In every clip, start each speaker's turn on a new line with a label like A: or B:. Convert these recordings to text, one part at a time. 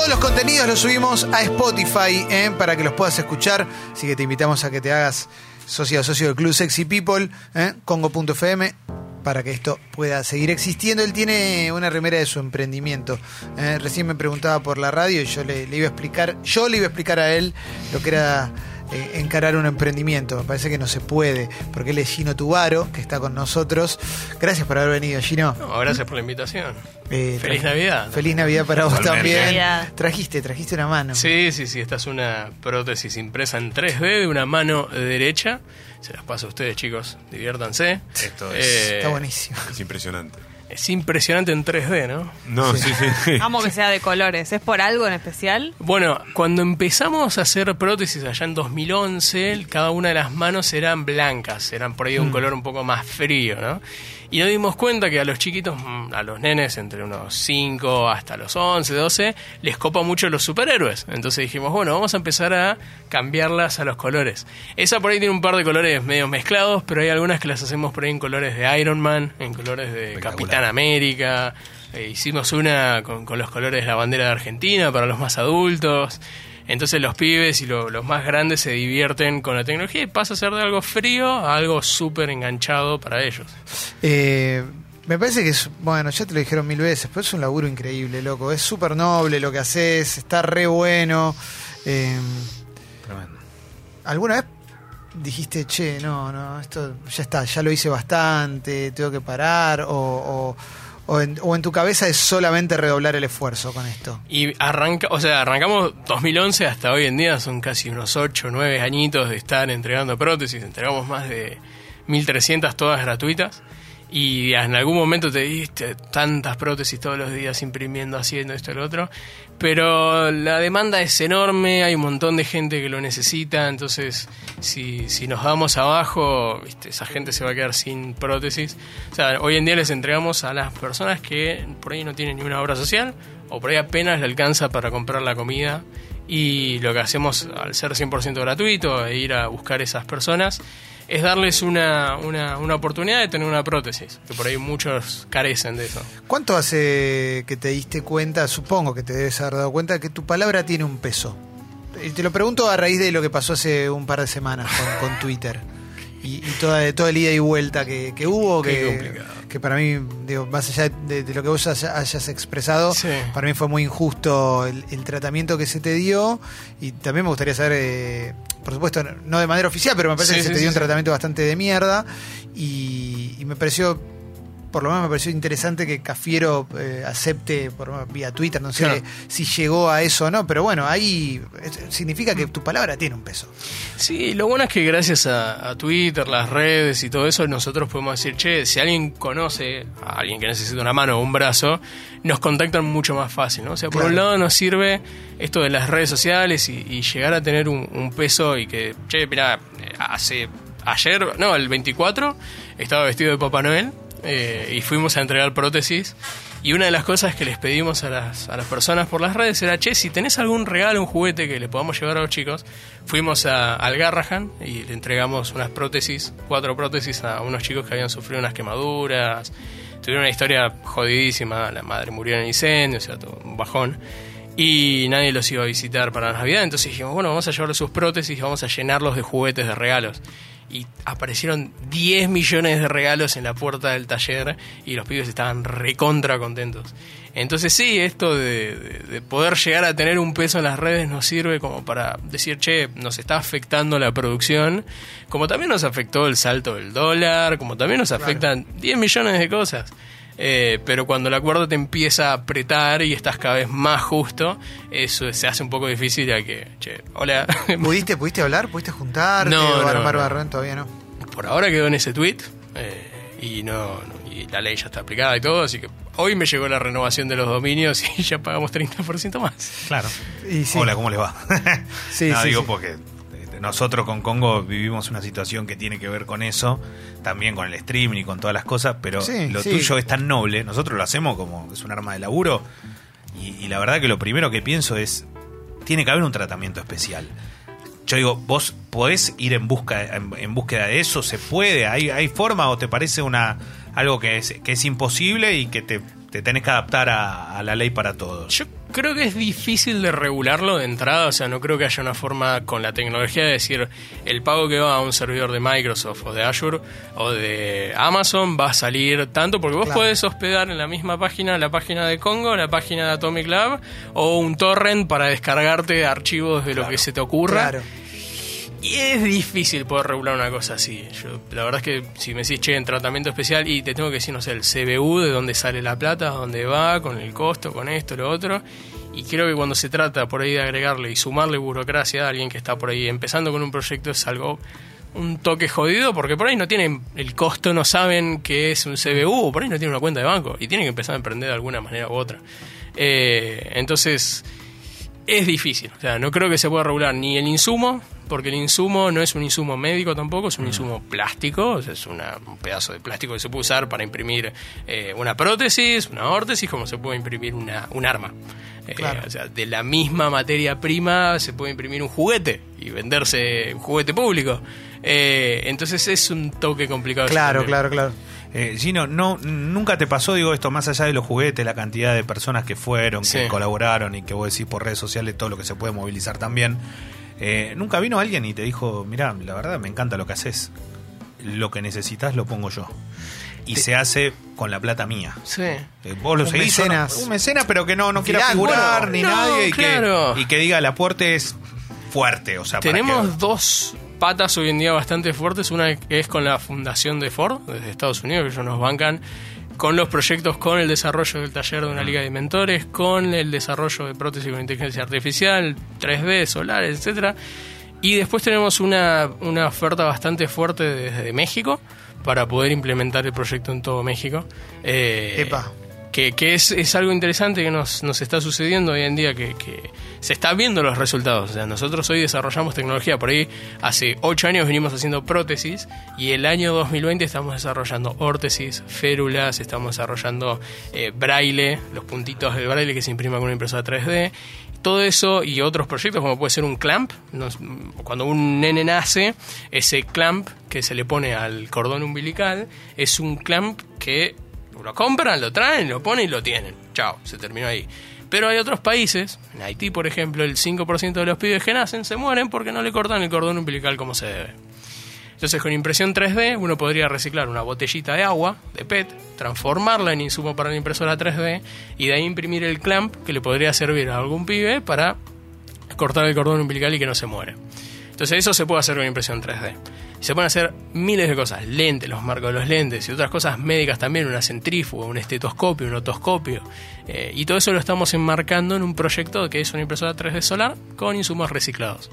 A: Todos los contenidos los subimos a Spotify ¿eh? para que los puedas escuchar. Así que te invitamos a que te hagas socio socio del Club Sexy People, ¿eh? Congo.fm, para que esto pueda seguir existiendo. Él tiene una remera de su emprendimiento. ¿eh? Recién me preguntaba por la radio y yo le iba a explicar, yo le iba a explicar a él lo que era eh, encarar un emprendimiento. Me parece que no se puede, porque él es Gino Tubaro, que está con nosotros. Gracias por haber venido, Gino.
B: No, gracias por la invitación.
A: Eh,
B: Feliz Navidad.
A: Feliz Navidad para vos también.
C: Navidad.
A: Trajiste, trajiste una mano.
B: Sí, sí, sí, esta es una prótesis impresa en 3D de una mano derecha. Se las paso a ustedes, chicos, diviértanse.
D: Esto es-
B: Eh,
A: Está buenísimo.
D: Es impresionante.
B: Es impresionante en 3D, ¿no?
D: No, sí, sí.
C: Amo que sea de colores. ¿Es por algo en especial?
B: Bueno, cuando empezamos a hacer prótesis allá en 2011, cada una de las manos eran blancas, eran por ahí de un color un poco más frío, ¿no? Y nos dimos cuenta que a los chiquitos, mm, a los nenes entre unos 5 hasta los 11, 12, les copa mucho los superhéroes. Entonces dijimos, bueno, vamos a empezar a cambiarlas a los colores. Esa por ahí tiene un par de colores medio mezclados, pero hay algunas que las hacemos por ahí en colores de Iron Man, en colores de. Capitán América. Eh, hicimos una con, con los colores de la bandera de Argentina para los más adultos. Entonces los pibes y lo- los más grandes se divierten con la tecnología y pasa a ser de algo frío a algo súper enganchado para ellos.
A: Eh, me parece que es, bueno, ya te lo dijeron mil veces, pero es un laburo increíble, loco. Es súper noble lo que haces, está re bueno. Eh,
D: Tremendo.
A: ¿Alguna vez dijiste, che, no, no, esto ya está, ya lo hice bastante, tengo que parar? O, o, o en, o en tu cabeza es solamente redoblar el esfuerzo con esto?
B: Y arranca, o sea, arrancamos 2011 hasta hoy en día, son casi unos 8 o 9 añitos de estar entregando prótesis, entregamos más de 1300 todas gratuitas. Y en algún momento te diste tantas prótesis todos los días imprimiendo, haciendo esto lo otro. Pero la demanda es enorme, hay un montón de gente que lo necesita. Entonces, si, si nos damos abajo, ¿viste? esa gente se va a quedar sin prótesis. O sea, hoy en día les entregamos a las personas que por ahí no tienen ni una obra social o por ahí apenas le alcanza para comprar la comida. Y lo que hacemos al ser 100% gratuito e ir a buscar esas personas es darles una, una, una oportunidad de tener una prótesis, que por ahí muchos carecen de eso.
A: ¿Cuánto hace que te diste cuenta, supongo que te debes haber dado cuenta, que tu palabra tiene un peso? Y te lo pregunto a raíz de lo que pasó hace un par de semanas con, con Twitter. Y, y toda, todo el ida y vuelta que, que hubo,
B: Qué
A: que,
B: complicado.
A: Que para mí, digo, más allá de, de lo que vos haya- hayas expresado,
B: Sí.
A: para mí fue muy injusto el, el tratamiento que se te dio. Y también me gustaría saber, eh, por supuesto, no de manera oficial, pero me parece
B: Sí,
A: que se te dio un tratamiento bastante de mierda. Y, y me pareció por lo menos me pareció interesante que Cafiero eh, acepte por vía Twitter, no sé
B: Claro.
A: si llegó a eso o no, pero bueno, ahí significa que tu palabra tiene un peso.
B: Sí, lo bueno es que gracias a, a Twitter, las redes y todo eso, nosotros podemos decir, che, si alguien conoce a alguien que necesita una mano o un brazo, nos contactan mucho más fácil, ¿no? O sea, por
A: Claro.
B: un lado nos sirve esto de las redes sociales y, y llegar a tener un, un peso y que, che, mirá, eh, hace ayer, no, el 24, estaba vestido de Papá Noel eh, y fuimos a entregar prótesis. Y una de las cosas que les pedimos a las, a las personas por las redes era, che, si tenés algún regalo, un juguete que le podamos llevar a los chicos, fuimos a, al Garrahan y le entregamos unas prótesis, cuatro prótesis a unos chicos que habían sufrido unas quemaduras, tuvieron una historia jodidísima, la madre murió en el incendio, o sea, todo un bajón. Y nadie los iba a visitar para Navidad, entonces dijimos, bueno, vamos a llevarles sus prótesis y vamos a llenarlos de juguetes, de regalos. Y aparecieron 10 millones de regalos en la puerta del taller y los pibes estaban recontra contentos. Entonces sí, esto de, de- de poder llegar a tener un peso en las redes nos sirve como para decir, che, nos está afectando la producción, como también nos afectó el salto del dólar, como también nos afectan 10 millones de cosas. Eh, pero cuando la cuerda te empieza a apretar y estás cada vez más justo, eso se hace un poco difícil ya que, che, hola.
A: ¿Pudiste, ¿Pudiste hablar? ¿Pudiste juntarte?
B: No, no,
A: armar
B: no.
A: barrón? Todavía no.
B: Por ahora quedó en ese tweet eh, y no, no- y la ley ya está aplicada y todo, así que hoy me llegó la renovación de los dominios y ya pagamos 30% más.
E: Claro.
A: Y sí.
E: Hola, ¿cómo les va?
A: Sí,
E: no,
A: sí,
E: digo
A: sí.
E: porque nosotros con Congo vivimos una situación que tiene que ver con eso, también con el streaming y con todas las cosas, pero
A: Sí,
E: lo
A: sí.
E: tuyo es tan noble, nosotros lo hacemos como es un arma de laburo, y, y la verdad que lo primero que pienso es, tiene que haber un tratamiento especial. Yo digo, ¿vos podés ir en, busca, en, en búsqueda de eso? ¿Se puede? ¿Hay, ¿Hay forma o te parece una algo que es, que es imposible y que te te tenés que adaptar a, a la ley para todos.
B: Yo creo que es difícil de regularlo de entrada, o sea, no creo que haya una forma con la tecnología de decir el pago que va a un servidor de Microsoft o de Azure o de Amazon va a salir tanto, porque vos
A: Claro.
B: podés hospedar en la misma página la página de Congo, la página de Atomic Lab o un torrent para descargarte archivos de lo que se te ocurra.
A: Claro.
B: Y es difícil poder regular una cosa así. Yo, la verdad es que si me decís, che, en tratamiento especial, y te tengo que decir, no sé, el CBU, de dónde sale la plata, dónde va, con el costo, con esto, lo otro. Y creo que cuando se trata por ahí de agregarle y sumarle burocracia a alguien que está por ahí empezando con un proyecto es algo un toque jodido porque por ahí no tienen el costo, no saben qué es un CBU, por ahí no tienen una cuenta de banco y tienen que empezar a emprender de alguna manera u otra. Eh, entonces, es difícil. O sea, no creo que se pueda regular ni el insumo, porque el insumo no es un insumo médico tampoco, es un insumo plástico, es una- un pedazo de plástico que se puede usar para imprimir eh, una prótesis, una órtesis, como se puede imprimir una, un arma. Eh,
A: Claro.
B: o sea, de la misma materia prima se puede imprimir un juguete y venderse un juguete público. Eh, entonces es un toque complicado.
A: Claro, claro, claro.
E: Eh, Gino, no, nunca te pasó, digo esto, más allá de los juguetes, la cantidad de personas que fueron, que
B: Sí.
E: colaboraron y que vos decís por redes sociales todo lo que se puede movilizar también. Eh, nunca vino alguien y te dijo, mira, la verdad me encanta lo que haces, lo que necesitas lo pongo yo. Y se hace con la plata mía.
B: Sí.
E: Eh, vos lo
A: Un
E: seguís, no-
A: mecenas.
E: un mecenas, pero que no, no quiera figurar
B: bueno,
E: ni
B: no,
E: nadie y,
B: claro.
E: que, y que diga el aporte es fuerte. O sea, para
B: Tenemos
E: que-
B: dos patas hoy en día bastante fuertes. Una es con la fundación de Ford, desde Estados Unidos, que ellos nos bancan con los proyectos, con el desarrollo del taller de una liga de mentores, con el desarrollo de prótesis con inteligencia artificial, 3D, solares, etcétera. Y después tenemos una, una oferta bastante fuerte desde México para poder implementar el proyecto en todo México. Eh,
A: Epa.
B: que, que es, es algo interesante que nos, nos está sucediendo hoy en día, que, que se está viendo los resultados. O sea, nosotros hoy desarrollamos tecnología, por ahí hace 8 años venimos haciendo prótesis y el año 2020 estamos desarrollando órtesis, férulas, estamos desarrollando eh, braille, los puntitos del braille que se imprima con una impresora 3D. Todo eso y otros proyectos, como puede ser un clamp, cuando un nene nace, ese clamp que se le pone al cordón umbilical es un clamp que lo compran, lo traen, lo ponen y lo tienen. Chao, se terminó ahí. Pero hay otros países, en Haití por ejemplo, el 5% de los pibes que nacen se mueren porque no le cortan el cordón umbilical como se debe. Entonces con impresión 3D uno podría reciclar una botellita de agua, de PET, transformarla en insumo para la impresora 3D y de ahí imprimir el clamp que le podría servir a algún pibe para cortar el cordón umbilical y que no se muere. Entonces eso se puede hacer con impresión 3D. Y se pueden hacer miles de cosas, lentes, los marcos de los lentes y otras cosas médicas también, una centrífuga, un estetoscopio, un otoscopio. Eh, y todo eso lo estamos enmarcando en un proyecto que es una impresora 3D solar con insumos reciclados.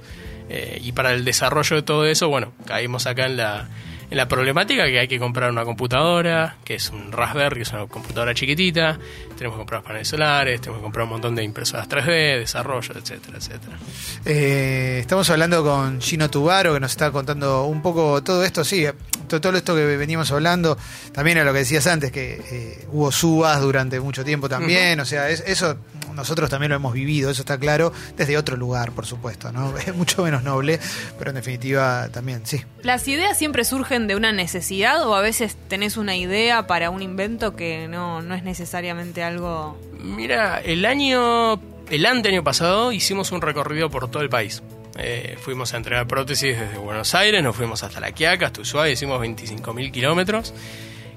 B: Eh, y para el desarrollo de todo eso, bueno, caímos acá en la, en la problemática que hay que comprar una computadora, que es un Raspberry, que es una computadora chiquitita, tenemos que comprar paneles solares, tenemos que comprar un montón de impresoras 3D, desarrollo, etcétera, etcétera.
A: Eh, estamos hablando con Gino Tubaro, que nos está contando un poco todo esto, sí, to- todo esto que veníamos hablando, también a lo que decías antes, que eh, hubo subas durante mucho tiempo también, o sea, es- eso nosotros también lo hemos vivido, eso está claro, desde otro lugar, por supuesto, ¿no? Es mucho menos noble, pero en definitiva también, sí.
C: ¿Las ideas siempre surgen de una necesidad o a veces tenés una idea para un invento que no, no es necesariamente algo...
B: Mira, el año, el anteaño pasado hicimos un recorrido por todo el país. Eh, fuimos a entregar prótesis desde Buenos Aires, nos fuimos hasta La Quiaca, hasta Ushuaia, hicimos 25.000 kilómetros.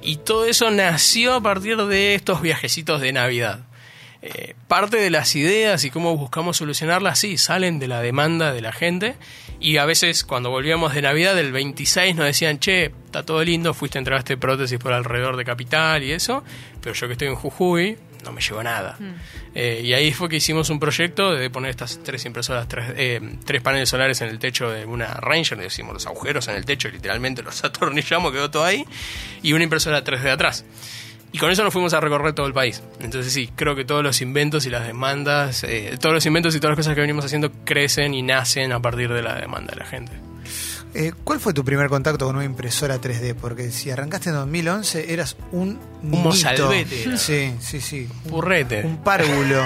B: Y todo eso nació a partir de estos viajecitos de Navidad. Eh, parte de las ideas y cómo buscamos solucionarlas, sí, salen de la demanda de la gente. Y a veces cuando volvíamos de Navidad, del 26 nos decían, che, está todo lindo, fuiste a entregaste prótesis por alrededor de Capital y eso, pero yo que estoy en Jujuy, no me llevo nada. Eh, y ahí fue que hicimos un proyecto de poner estas tres impresoras, tres, eh, tres paneles solares en el techo de una Ranger, le decimos los agujeros en el techo, literalmente los atornillamos, quedó todo ahí, y una impresora 3D atrás. Y con eso nos fuimos a recorrer todo el país. Entonces sí, creo que todos los inventos y las demandas, eh, todos los inventos y todas las cosas que venimos haciendo crecen y nacen a partir de la demanda de la gente.
A: Eh, ¿Cuál fue tu primer contacto con una impresora 3D? Porque si arrancaste en 2011 eras un niñito.
B: mozalbete.
A: Sí, sí, sí. Un,
B: Purrete.
A: un párvulo.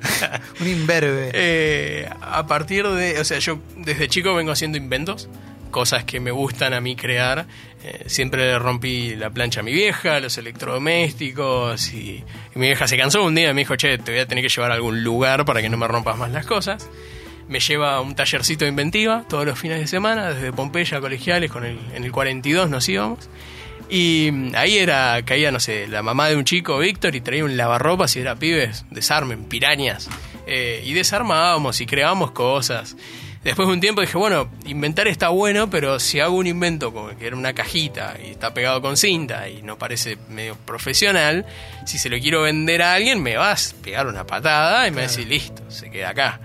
A: un imberbe.
B: Eh, a partir de, o sea, yo desde chico vengo haciendo inventos. Cosas que me gustan a mí crear. Eh, siempre rompí la plancha a mi vieja, los electrodomésticos y, y mi vieja se cansó un día y me dijo, che, te voy a tener que llevar a algún lugar para que no me rompas más las cosas. Me lleva a un tallercito de inventiva todos los fines de semana, desde Pompeya a Colegiales, con el, en el 42 nos íbamos. Y mm, ahí era, caía, no sé, la mamá de un chico, Víctor, y traía un lavarropas y era pibes, desarmen, pirañas. Eh, y desarmábamos y creábamos cosas. Después de un tiempo dije, bueno, inventar está bueno, pero si hago un invento como que era una cajita y está pegado con cinta y no parece medio profesional, si se lo quiero vender a alguien me vas a pegar una patada y me vas a decir, listo, se queda acá.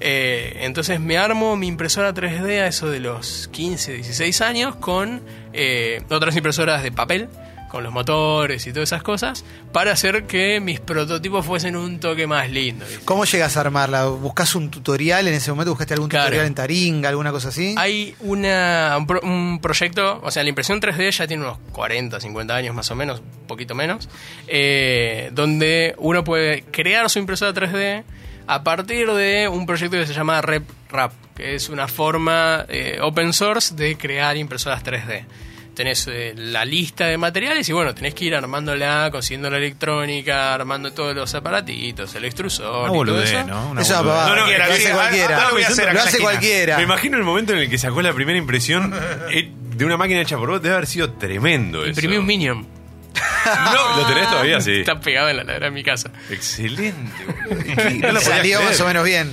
B: Eh, entonces me armo mi impresora 3D a eso de los 15, 16 años con eh, otras impresoras de papel, con los motores y todas esas cosas, para hacer que mis prototipos fuesen un toque más lindo. ¿viste?
A: ¿Cómo llegas a armarla? ¿Buscas un tutorial en ese momento? ¿Buscaste algún
B: Claro.
A: tutorial en Taringa, alguna cosa así?
B: Hay una, un, pro- un proyecto, o sea, la impresión 3D ya tiene unos 40, 50 años más o menos, un poquito menos, eh, donde uno puede crear su impresora 3D a partir de un proyecto que se llama RepRap, que es una forma eh, open source de crear impresoras 3D. Tenés eh, la lista de materiales y bueno, tenés que ir armándola, consiguiendo la electrónica, armando todos los aparatitos, el extrusor
E: boludez,
B: eso.
E: ¿no? Una
A: Eso
E: boludez.
A: papá,
D: No, no,
A: lo hace cualquiera.
D: ah, lo voy a hacer
A: Lo hace cualquiera.
D: Me imagino el momento en el que sacó la primera impresión eh, de una máquina hecha por vos. Debe haber sido tremendo eso.
B: Imprimí un Minion.
D: No, ¿lo tenés todavía? Sí.
B: Está pegado en la ladera de mi casa.
D: Excelente, boludo. No
A: Salió
D: creer.
A: más o menos bien.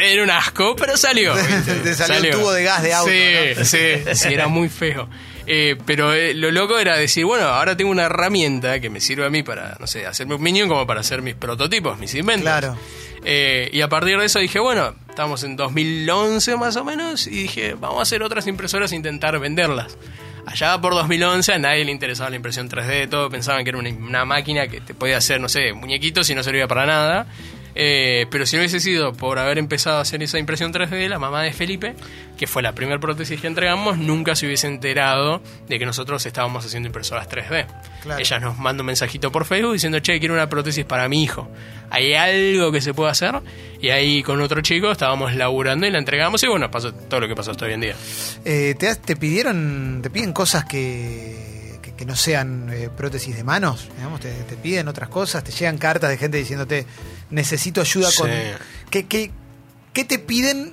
B: Era un asco, pero salió.
A: Te salió un tubo de gas de auto,
B: Sí,
A: ¿no?
B: sí, sí, era muy feo. Eh, pero eh, lo loco era decir, bueno, ahora tengo una herramienta que me sirve a mí para, no sé, hacerme un minion como para hacer mis prototipos, mis inventos.
A: Claro.
B: Eh, y a partir de eso dije, bueno, estamos en 2011 más o menos, y dije, vamos a hacer otras impresoras e intentar venderlas. Allá por 2011 a nadie le interesaba la impresión 3D, todos pensaban que era una, una máquina que te podía hacer, no sé, muñequitos y no servía para nada. Eh, pero si no hubiese sido por haber empezado a hacer esa impresión 3D, la mamá de Felipe, que fue la primera prótesis que entregamos, nunca se hubiese enterado de que nosotros estábamos haciendo impresoras 3D.
A: Claro.
B: Ella nos manda un mensajito por Facebook diciendo, che, quiero una prótesis para mi hijo. ¿Hay algo que se pueda hacer? Y ahí con otro chico estábamos laburando y la entregamos y bueno, pasó todo lo que pasó hasta hoy en día.
A: Eh, ¿te, has- te pidieron, te piden cosas que, que, no sean eh, prótesis de manos? Digamos, te, te piden otras cosas, te llegan cartas de gente diciéndote necesito ayuda con. ¿Qué, qué, qué te piden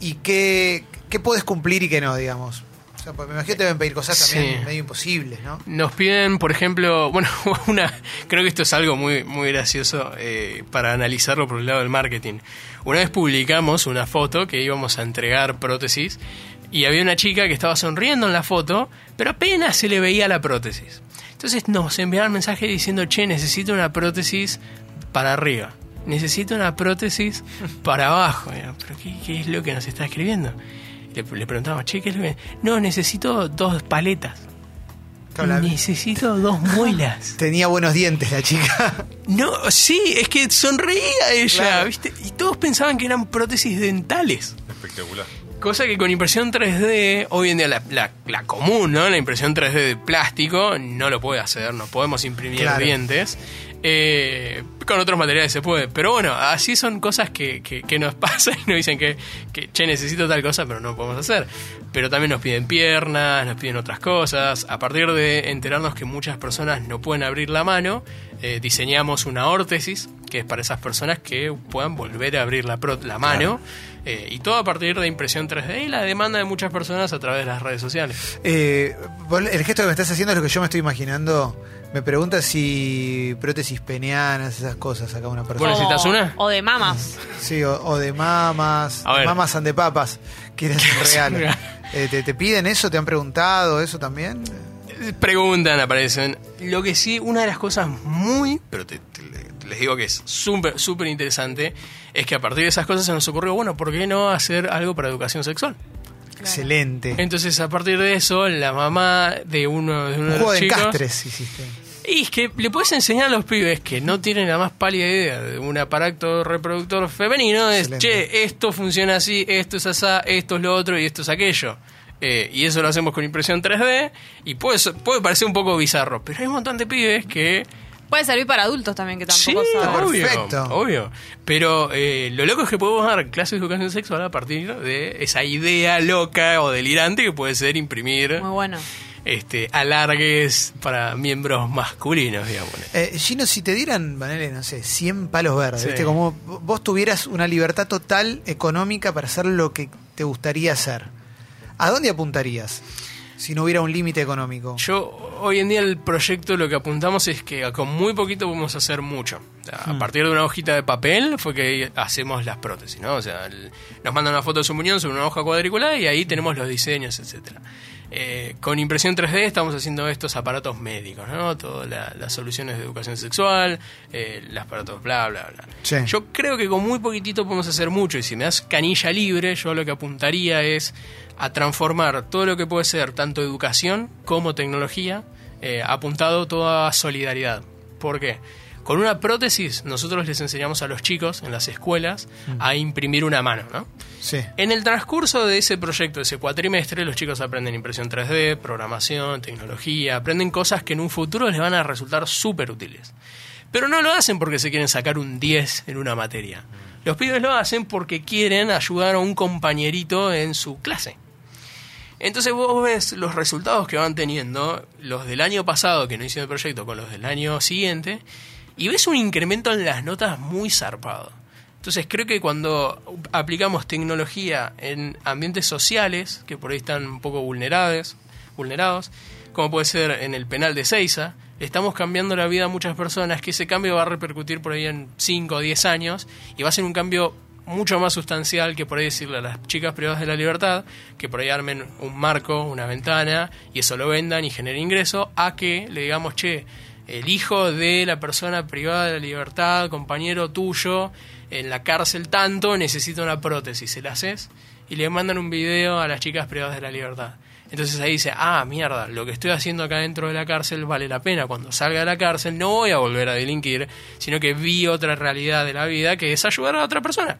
A: y qué, qué puedes cumplir y qué no, digamos? O sea, pues me imagino que te deben pedir cosas también
B: Sí.
A: medio imposibles, ¿no?
B: Nos piden, por ejemplo, bueno, una, creo que esto es algo muy, muy gracioso eh, para analizarlo por el lado del marketing. Una vez publicamos una foto que íbamos a entregar prótesis y había una chica que estaba sonriendo en la foto, pero apenas se le veía la prótesis. Entonces nos enviaron mensaje diciendo, che, necesito una prótesis para arriba, necesito una prótesis para abajo. ¿Pero qué, qué es lo que nos está escribiendo? Le, le preguntamos, che, ¿qué es lo que...? No, necesito dos paletas. Necesito dos muelas.
A: Tenía buenos dientes la chica.
B: No, sí, es que sonreía ella,
A: Claro.
B: ¿viste? Y todos pensaban que eran prótesis dentales.
D: Espectacular.
B: Cosa que con impresión 3D, hoy en día la, la- la común, ¿no? La impresión 3D de plástico no lo puede hacer, no podemos imprimir
A: Claro.
B: dientes. Eh, con otros materiales se puede. Pero bueno, así son cosas que, que- que nos pasan y nos dicen que, que, che, necesito tal cosa, pero no lo podemos hacer. Pero también nos piden piernas, nos piden otras cosas. A partir de enterarnos que muchas personas no pueden abrir la mano, eh, diseñamos una órtesis, que es para esas personas que puedan volver a abrir la, pro- la mano. Eh, y todo a partir de impresión 3D y la demanda de muchas personas a través de las redes sociales.
A: Eh, el gesto que me estás haciendo es lo que yo me estoy imaginando. Me pregunta si prótesis peneanas, esas cosas, acá una persona.
B: ¿Vos necesitas
C: O-
B: una?
C: O de mamas.
A: Sí, o, o de mamas,
B: A ver.
A: mamas and de papas, quieren regalo. Eh, ¿te, te piden eso? ¿Te han preguntado eso también?
B: Preguntan, aparecen. Lo que sí, una de las cosas muy, pero te- te- les digo que es súper súper interesante, es que a partir de esas cosas se nos ocurrió, bueno, ¿por qué no hacer algo para educación sexual?
A: Excelente.
B: Entonces, a partir de eso, la mamá de uno de, uno
A: Un
B: de
A: juego
B: los
A: de
B: chicos...
A: encastres hiciste.
B: Y es que le puedes enseñar a los pibes que no tienen la más pálida idea de un aparato reproductor femenino, es,
A: Excelente.
B: che, esto funciona así, esto es así, esto es lo otro y esto es aquello. Eh, y eso lo hacemos con impresión 3D y puede, puede parecer un poco bizarro, pero hay un montón de pibes que
C: Puede servir para adultos también, que
B: Sí,
C: tampoco saben.
B: obvio,
A: Perfecto.
B: obvio. Pero eh, lo loco es que podemos dar clases de educación sexual a partir de esa idea loca o delirante que puede ser imprimir
C: Muy bueno.
B: Este alargues para miembros masculinos, digamos.
A: Eh, Gino, si te dieran, Vanele, no sé, 100 palos verdes,
B: Sí.
A: ¿viste? Como vos tuvieras una libertad total económica para hacer lo que te gustaría hacer, ¿a dónde apuntarías si no hubiera un límite económico?
B: Yo, hoy en día el proyecto lo que apuntamos es que con muy poquito podemos hacer mucho. A partir de una hojita de papel fue que hacemos las prótesis, ¿no? O sea, el- nos mandan una foto de su muñón sobre una hoja cuadriculada y ahí tenemos los diseños, etcétera. Eh, con impresión 3D estamos haciendo estos aparatos médicos, ¿no? Todas la- las soluciones de educación sexual, eh, los aparatos bla, bla, bla.
A: Sí.
B: Yo creo que con muy poquitito podemos hacer mucho y si me das canilla libre, yo lo que apuntaría es a transformar todo lo que puede ser tanto educación como tecnología, eh, apuntado toda solidaridad. ¿Por qué? Con una prótesis nosotros les enseñamos a los chicos en las escuelas a imprimir una mano, ¿no?
A: Sí.
B: En el transcurso de ese proyecto, de ese cuatrimestre, los chicos aprenden impresión 3D, programación, tecnología, aprenden cosas que en un futuro les van a resultar súper útiles. Pero no lo hacen porque se quieren sacar un 10 en una materia. Los pibes lo hacen porque quieren ayudar a un compañerito en su clase. Entonces vos ves los resultados que van teniendo, los del año pasado que no hicieron el proyecto con los del año siguiente, y ves un incremento en las notas muy zarpado. Entonces creo que cuando aplicamos tecnología en ambientes sociales, que por ahí están un poco vulnerables, vulnerados, como puede ser en el penal de Seiza, estamos cambiando la vida a muchas personas, que ese cambio va a repercutir por ahí en 5 o 10 años, y va a ser un cambio mucho más sustancial que por ahí decirle a las chicas privadas de la libertad que por ahí armen un marco, una ventana y eso lo vendan y genere ingreso, a que le digamos, che, el hijo de la persona privada de la libertad, compañero tuyo, en la cárcel tanto, necesita una prótesis, ¿se la haces? Y le mandan un video a las chicas privadas de la libertad. Entonces ahí dice, ah, mierda, lo que estoy haciendo acá dentro de la cárcel vale la pena. Cuando salga de la cárcel no voy a volver a delinquir, sino que vi otra realidad de la vida que es ayudar a otra persona.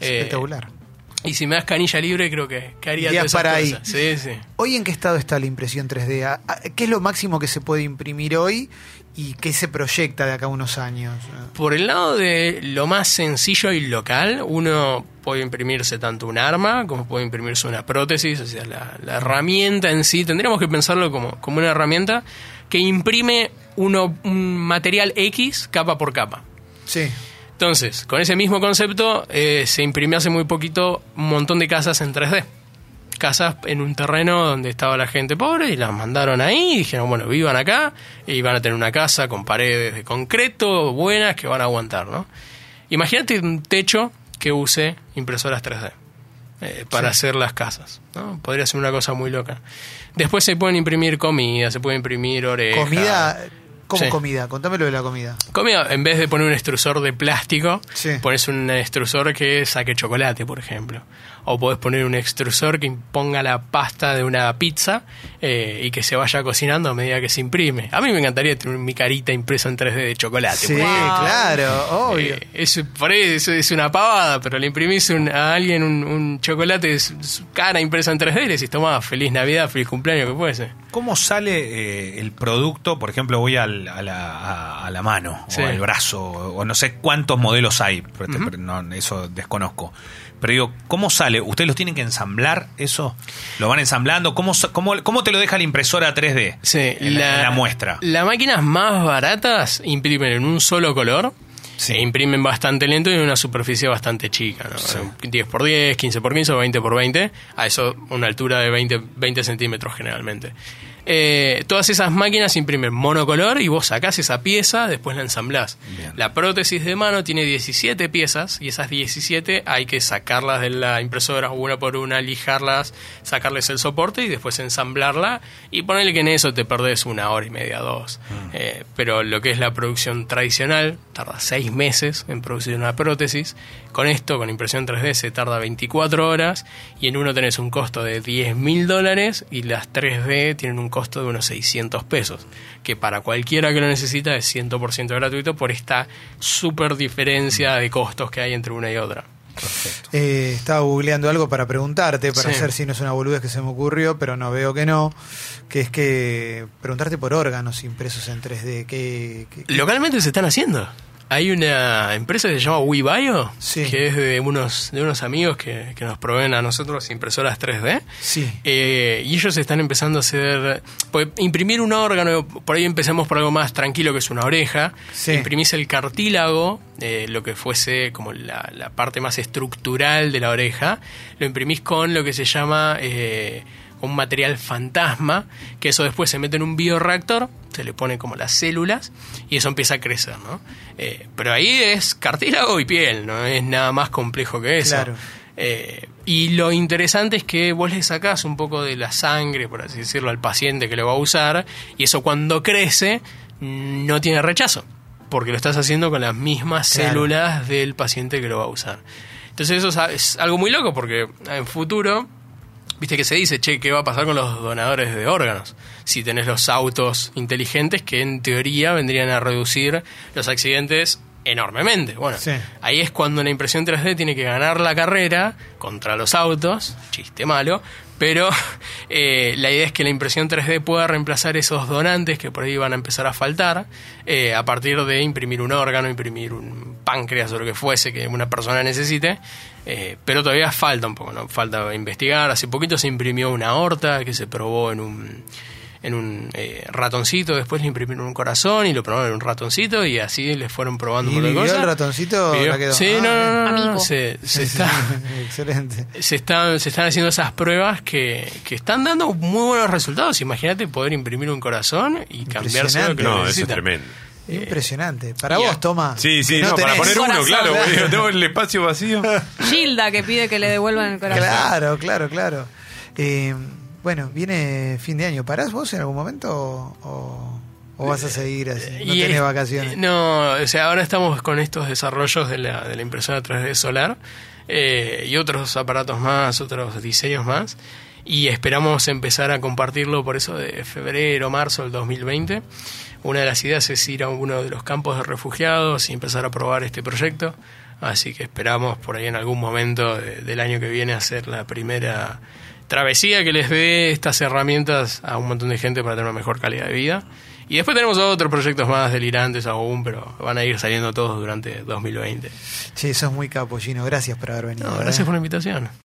B: Eh,
A: Espectacular.
B: Y si me das canilla libre, creo que, que haría todas esas
A: para ahí.
B: cosas. Sí, sí.
A: ¿Hoy en qué estado está la impresión 3D? ¿A- a- ¿Qué es lo máximo que se puede imprimir hoy y qué se proyecta de acá a unos años?
B: Por el lado de lo más sencillo y local, uno puede imprimirse tanto un arma como puede imprimirse una prótesis, o sea, la, la herramienta en sí, tendríamos que pensarlo como, como una herramienta que imprime uno, un material X capa por capa.
A: Sí.
B: Entonces, con ese mismo concepto, eh, se imprimió hace muy poquito un montón de casas en 3D. Casas en un terreno donde estaba la gente pobre y las mandaron ahí y dijeron, bueno, vivan acá y van a tener una casa con paredes de concreto buenas que van a aguantar, ¿no? Imagínate un techo que use impresoras 3D eh, para hacer las casas, ¿no? Podría ser una cosa muy loca. Después se pueden imprimir comida, se puede imprimir orejas.
A: ¿Comida? ¿Cómo
B: Sí.
A: comida? Contámelo de la comida.
B: Comida, en vez de poner un extrusor de plástico,
A: Sí.
B: pones un extrusor que saque chocolate, por ejemplo. O podés poner un extrusor que imponga la pasta de una pizza eh, y que se vaya cocinando a medida que se imprime. A mí me encantaría tener mi carita impresa en 3D de chocolate.
A: Sí, claro, obvio.
B: Eh, es, por ahí es, es una pavada, pero le imprimís un- a alguien un, un chocolate su, su cara impresa en 3D y le decís, toma, feliz Navidad, feliz cumpleaños, que puede ser.
E: ¿Cómo sale eh, el producto? Por ejemplo, voy al- a, la, a- a la mano
B: Sí.
E: o al brazo, o no sé cuántos modelos hay, pero te- pero no, eso desconozco. Pero digo, ¿cómo sale? ¿Ustedes los tienen que ensamblar eso? ¿Lo van ensamblando? ¿Cómo, cómo, cómo te lo deja la impresora 3D?
B: Sí,
E: en, la, en la muestra.
B: Las máquinas más baratas imprimen en un solo color.
E: Sí.
B: e imprimen bastante lento y en una superficie bastante chica, ¿no? 10x10, 15x15 o 20x20, a eso una altura de 20, 20 centímetros generalmente. Eh, todas esas máquinas imprimen monocolor y vos sacás esa pieza, después la ensamblás.
E: Bien.
B: La prótesis de mano tiene 17 piezas y esas 17 hay que sacarlas de la impresora una por una, lijarlas, sacarles el soporte y después ensamblarla y ponerle que en eso te perdés una hora y media, dos. Eh, pero lo que es la producción tradicional tarda 6 meses en producir una prótesis. Con esto, con impresión 3D, se tarda 24 horas y en uno tenés un costo de 10 mil dólares y las 3D tienen un costo de unos 600 pesos, que para cualquiera que lo necesita es 100% gratuito por esta super diferencia de costos que hay entre una y otra.
A: Eh, estaba googleando algo para preguntarte, para
B: Sí.
A: ver si no es una boludez que se me ocurrió, pero no veo que no. Que es que preguntarte por órganos impresos en 3D. ¿qué, qué-
B: Localmente se están haciendo. Hay una empresa que se llama WeBio,
A: Sí.
B: que es de unos, de unos amigos que, que nos proveen a nosotros impresoras 3D.
A: Sí.
B: Eh, y ellos están empezando a hacer. Pues, imprimir un órgano, por ahí empezamos por algo más tranquilo que es una oreja.
A: Sí.
B: Imprimís el cartílago, eh, lo que fuese como la, la parte más estructural de la oreja. Lo imprimís con lo que se llama eh, un material fantasma, que eso después se mete en un bioreactor, se le pone como las células y eso empieza a crecer, ¿no? Eh, pero ahí es cartílago y piel, no es nada más complejo que eso.
A: Claro.
B: Eh, y lo interesante es que vos le sacás un poco de la sangre, por así decirlo, al paciente que lo va a usar, y eso cuando crece no tiene rechazo, porque lo estás haciendo con las mismas
A: Claro.
B: células del paciente que lo va a usar. Entonces eso es- es algo muy loco, porque en futuro, viste que se dice, che, ¿qué va a pasar con los donadores de órganos? Si tenés los autos inteligentes que en teoría vendrían a reducir los accidentes enormemente. Bueno,
A: Sí.
B: Ahí es cuando la impresión 3D tiene que ganar la carrera contra los autos, chiste malo, pero eh, la idea es que la impresión 3D pueda reemplazar esos donantes que por ahí van a empezar a faltar eh, a partir de imprimir un órgano, imprimir un páncreas o lo que fuese que una persona necesite, eh, pero todavía falta un poco, ¿no? falta investigar. Hace poquito se imprimió una aorta que se probó en un en un eh, ratoncito, después le imprimieron un corazón y lo probaron en un ratoncito y así le fueron probando
A: ¿Y
B: un montón de
A: vivió
B: cosas.
A: el ratoncito
B: Vivió.
A: la quedó?
B: Sí,
A: Ah,
B: no, no, no, no, se, se
A: Sí, sí,
B: está,
A: Excelente.
B: se, están, se están haciendo esas pruebas que, que están dando muy buenos resultados. Imagínate poder imprimir un corazón y cambiárselo lo que
A: Impresionante.
D: No, eso es tremendo.
A: Impresionante. Para vos, toma.
D: Sí, sí, no, para poner uno, claro, tengo el espacio vacío.
C: Gilda que pide que le devuelvan el corazón.
A: Claro, claro, claro. Eh, bueno, viene fin de año. ¿Parás vos en algún momento o, o vas a seguir así? No
B: Y
A: tenés
B: es-
A: vacaciones.
B: No, o sea, ahora estamos con estos desarrollos de la, de la impresora 3D solar eh, y otros aparatos más, otros diseños más. Y esperamos empezar a compartirlo por eso de febrero, marzo del 2020. Una de las ideas es ir a uno de los campos de refugiados y empezar a probar este proyecto. Así que esperamos por ahí en algún momento de- del año que viene hacer la primera travesía que les dé estas herramientas a un montón de gente para tener una mejor calidad de vida. Y después tenemos otros proyectos más delirantes aún, pero van a ir saliendo todos durante 2020.
A: Che, sos muy capo, Gino. Gracias por haber venido.
B: No,
A: ¿eh?
B: gracias por la invitación.